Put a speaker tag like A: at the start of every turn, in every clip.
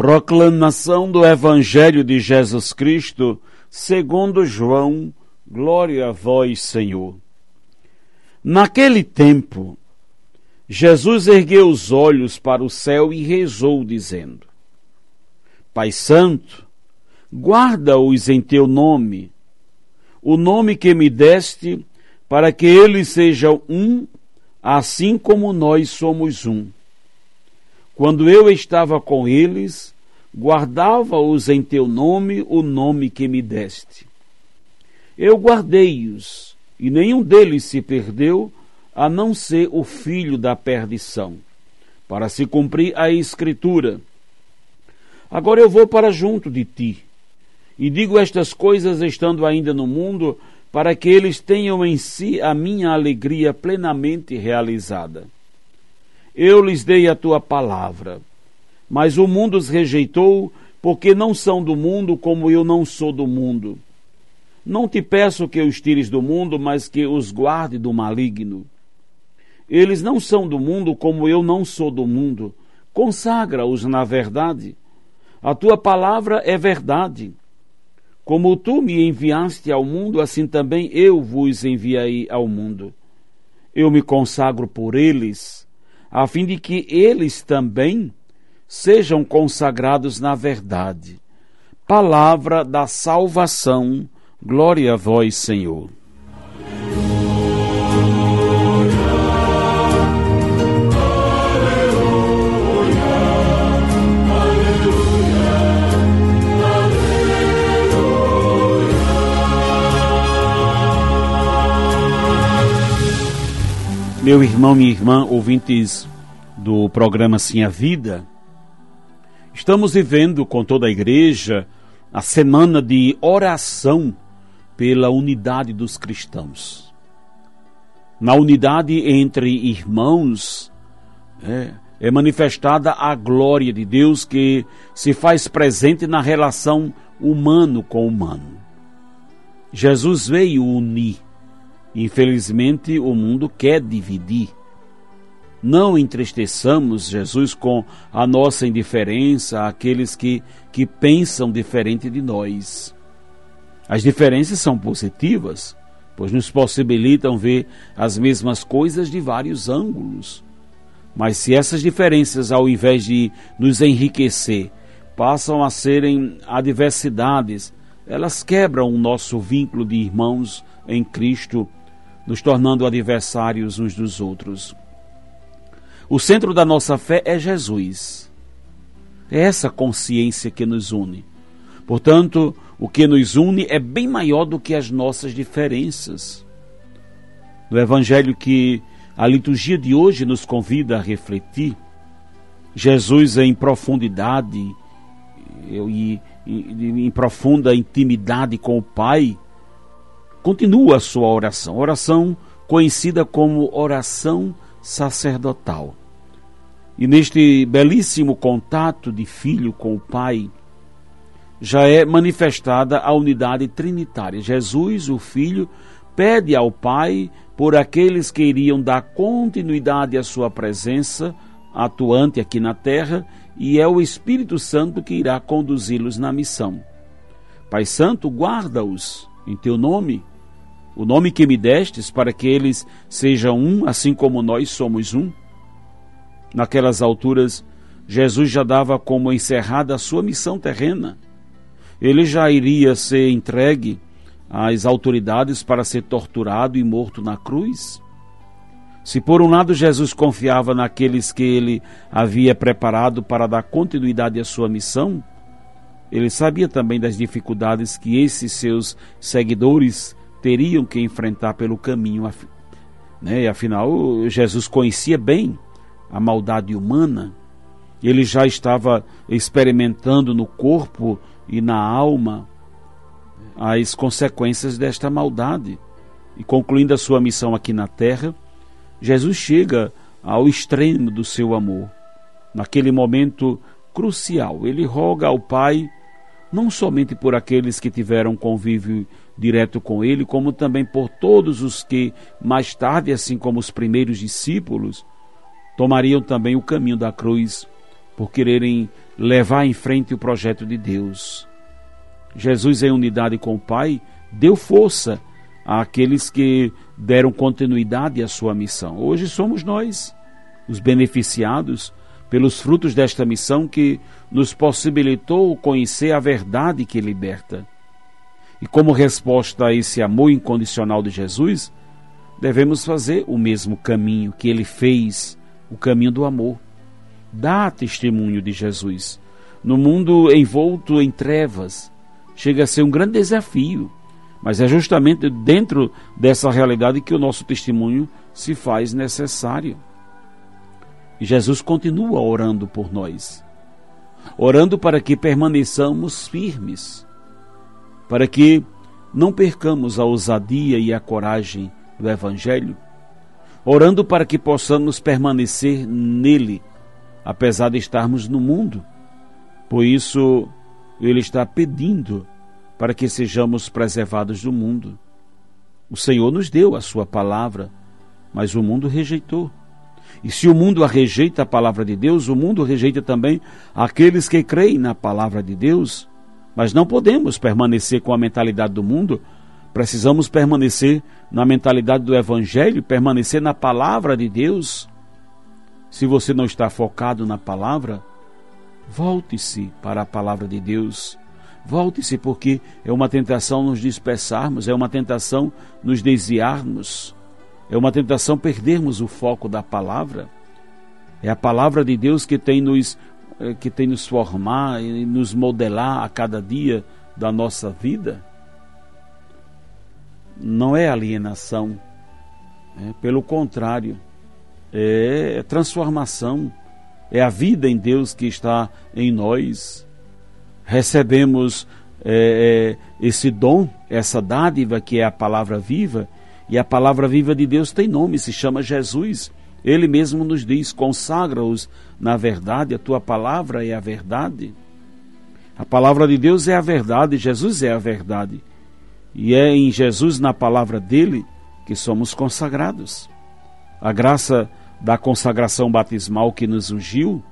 A: Proclamação do Evangelho de Jesus Cristo, segundo João, glória a vós, Senhor. Naquele tempo, Jesus ergueu os olhos para o céu e rezou, dizendo: Pai Santo, guarda-os em teu nome, o nome que me deste para que eles sejam um, assim como nós somos um. Quando eu estava com eles, guardava-os em teu nome, o nome que me deste. Eu guardei-os, e nenhum deles se perdeu, a não ser o filho da perdição, para se cumprir a Escritura. Agora eu vou para junto de ti, e digo estas coisas estando ainda no mundo, para que eles tenham em si a minha alegria plenamente realizada. Eu lhes dei a tua palavra, mas o mundo os rejeitou, porque não são do mundo como eu não sou do mundo. Não te peço que os tires do mundo, mas que os guarde do maligno. Eles não são do mundo como eu não sou do mundo. Consagra-os na verdade. A tua palavra é verdade. Como tu me enviaste ao mundo, assim também eu vos enviei ao mundo. Eu me consagro por eles, a fim de que eles também sejam consagrados na verdade. Palavra da salvação, glória a vós, Senhor. Meu irmão, minha irmã, ouvintes do programa Sim a Vida, estamos vivendo com toda a igreja a semana de oração pela unidade dos cristãos. Na unidade entre irmãos é, é manifestada a glória de Deus que se faz presente na relação humano com humano. Jesus veio unir Infelizmente, o mundo quer dividir. Não entristeçamos Jesus com a nossa indiferença àqueles que, que pensam diferente de nós. As diferenças são positivas, pois nos possibilitam ver as mesmas coisas de vários ângulos. Mas se essas diferenças, ao invés de nos enriquecer, passam a serem adversidades, elas quebram o nosso vínculo de irmãos em Cristo nos tornando adversários uns dos outros. O centro da nossa fé é Jesus. É essa consciência que nos une. Portanto, o que nos une é bem maior do que as nossas diferenças. No Evangelho que a liturgia de hoje nos convida a refletir, Jesus em profundidade e, em profunda intimidade com o Pai, continua a sua oração, oração conhecida como oração sacerdotal. E neste belíssimo contato de filho com o Pai, já é manifestada a unidade trinitária. Jesus, o Filho, pede ao Pai por aqueles que iriam dar continuidade à sua presença atuante aqui na terra, e é o Espírito Santo que irá conduzi-los na missão. Pai Santo, guarda-os em teu nome o nome que me destes, para que eles sejam um, assim como nós somos um? Naquelas alturas, Jesus já dava como encerrada a sua missão terrena. Ele já iria ser entregue às autoridades para ser torturado e morto na cruz. Se por um lado Jesus confiava naqueles que ele havia preparado para dar continuidade à sua missão, ele sabia também das dificuldades que esses seus seguidores teriam que enfrentar pelo caminho. Né? Afinal, Jesus conhecia bem a maldade humana, ele já estava experimentando no corpo e na alma as consequências desta maldade. E concluindo a sua missão aqui na terra, Jesus chega ao extremo do seu amor. Naquele momento crucial, ele roga ao Pai, não somente por aqueles que tiveram convívio direto com ele, como também por todos os que, mais tarde, assim como os primeiros discípulos, tomariam também o caminho da cruz por quererem levar em frente o projeto de Deus. Jesus, em unidade com o Pai, deu força àqueles que deram continuidade à sua missão. Hoje somos nós, os beneficiados pelos frutos desta missão que nos possibilitou conhecer a verdade que liberta. E como resposta a esse amor incondicional de Jesus, devemos fazer o mesmo caminho que ele fez, o caminho do amor. Dá testemunho de Jesus. No mundo envolto em trevas, chega a ser um grande desafio. Mas é justamente dentro dessa realidade que o nosso testemunho se faz necessário. Jesus continua orando por nós, orando para que permaneçamos firmes, para que não percamos a ousadia e a coragem do Evangelho, orando para que possamos permanecer nele, apesar de estarmos no mundo. Por isso, ele está pedindo para que sejamos preservados do mundo. O Senhor nos deu a sua palavra, mas o mundo rejeitou. E se o mundo rejeita a palavra de Deus, o mundo rejeita também aqueles que creem na palavra de Deus. Mas não podemos permanecer com a mentalidade do mundo, precisamos permanecer na mentalidade do Evangelho, permanecer na palavra de Deus. Se você não está focado na palavra, Volte-se para a palavra de Deus. Volte-se porque é uma tentação nos dispersarmos, é uma tentação nos desviarmos, é uma tentação perdermos o foco da palavra. É a palavra de Deus que tem nos eh, que tem nos formar e nos modelar a cada dia da nossa vida. Não é alienação, é, pelo contrário, é transformação é a vida em Deus que está em nós. Recebemos é, é, esse dom, essa dádiva que é a palavra viva, e a palavra viva de Deus tem nome, se chama Jesus. Ele mesmo nos diz: consagra-os na verdade, a tua palavra é a verdade. A palavra de Deus é a verdade, Jesus é a verdade. E é em Jesus, na palavra dele, que somos consagrados. A graça da consagração batismal que nos ungiu,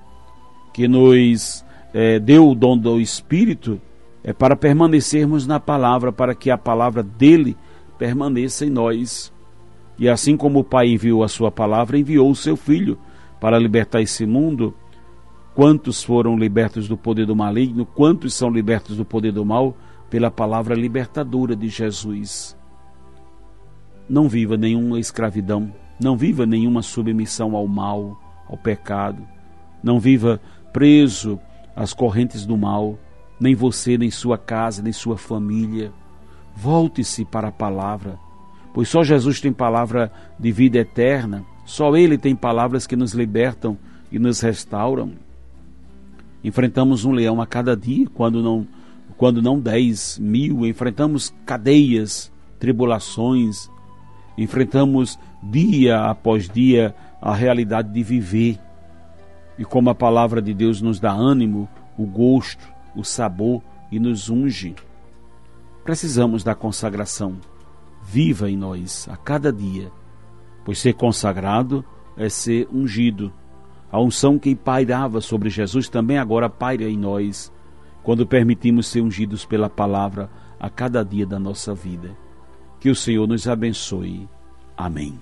A: que nos é, deu o dom do Espírito, é para permanecermos na palavra, para que a palavra dele permaneça em nós. E assim como o Pai enviou a sua palavra, enviou o seu Filho para libertar esse mundo. Quantos foram libertos do poder do maligno? Quantos são libertos do poder do mal? Pela palavra libertadora de Jesus. Não viva nenhuma escravidão não viva nenhuma submissão ao mal, ao pecado. Não viva preso às correntes do mal, nem você, nem sua casa, nem sua família. Volte-se para a palavra, pois só Jesus tem palavra de vida eterna, só Ele tem palavras que nos libertam e nos restauram. Enfrentamos um leão a cada dia, quando não, quando não dez mil, enfrentamos cadeias, tribulações, enfrentamos dia após dia a realidade de viver. E como a palavra de Deus nos dá ânimo, o gosto, o sabor e nos unge. Precisamos da consagração viva em nós a cada dia, pois ser consagrado é ser ungido. A unção que pairava sobre Jesus também agora paira em nós, quando permitimos ser ungidos pela palavra a cada dia da nossa vida. Que o Senhor nos abençoe. Amém.